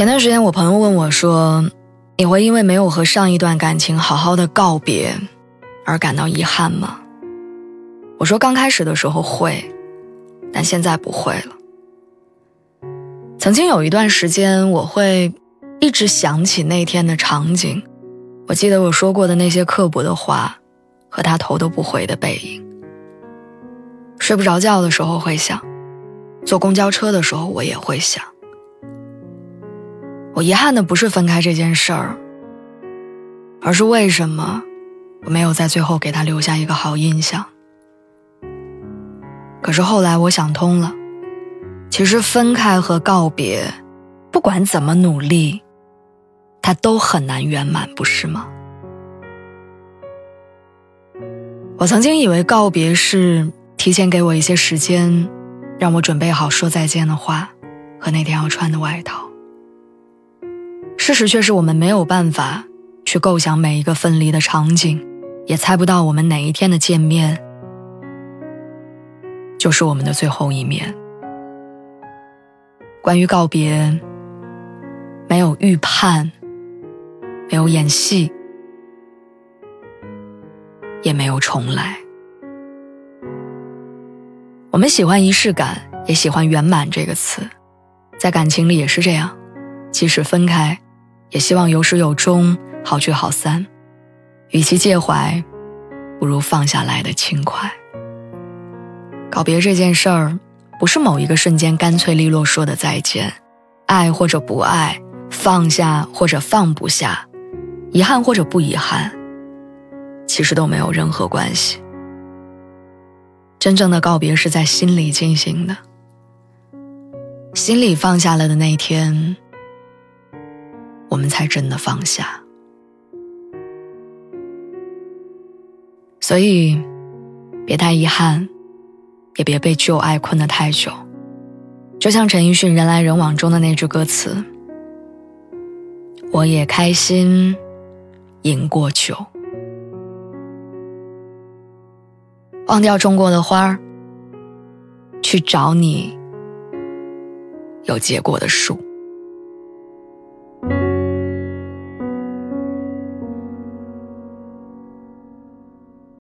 前段时间，我朋友问我说：“你会因为没有和上一段感情好好的告别，而感到遗憾吗？”我说：“刚开始的时候会，但现在不会了。曾经有一段时间，我会一直想起那天的场景，我记得我说过的那些刻薄的话，和他头都不回的背影。睡不着觉的时候会想，坐公交车的时候我也会想。”我遗憾的不是分开这件事儿，而是为什么我没有在最后给他留下一个好印象。可是后来我想通了，其实分开和告别，不管怎么努力，它都很难圆满，不是吗？我曾经以为告别是提前给我一些时间，让我准备好说再见的话和那天要穿的外套。事实却是我们没有办法去构想每一个分离的场景，也猜不到我们哪一天的见面就是我们的最后一面。关于告别，没有预判，没有演戏，也没有重来。我们喜欢仪式感，也喜欢圆满这个词，在感情里也是这样，即使分开。也希望有始有终，好聚好散。与其介怀，不如放下来的轻快。告别这件事儿，不是某一个瞬间干脆利落说的再见，爱或者不爱，放下或者放不下，遗憾或者不遗憾，其实都没有任何关系。真正的告别是在心里进行的，心里放下了的那一天。我们才真的放下，所以别太遗憾，也别被旧爱困得太久。就像陈奕迅《人来人往》中的那句歌词：“我也开心，饮过酒，忘掉种过的花儿，去找你有结果的树。”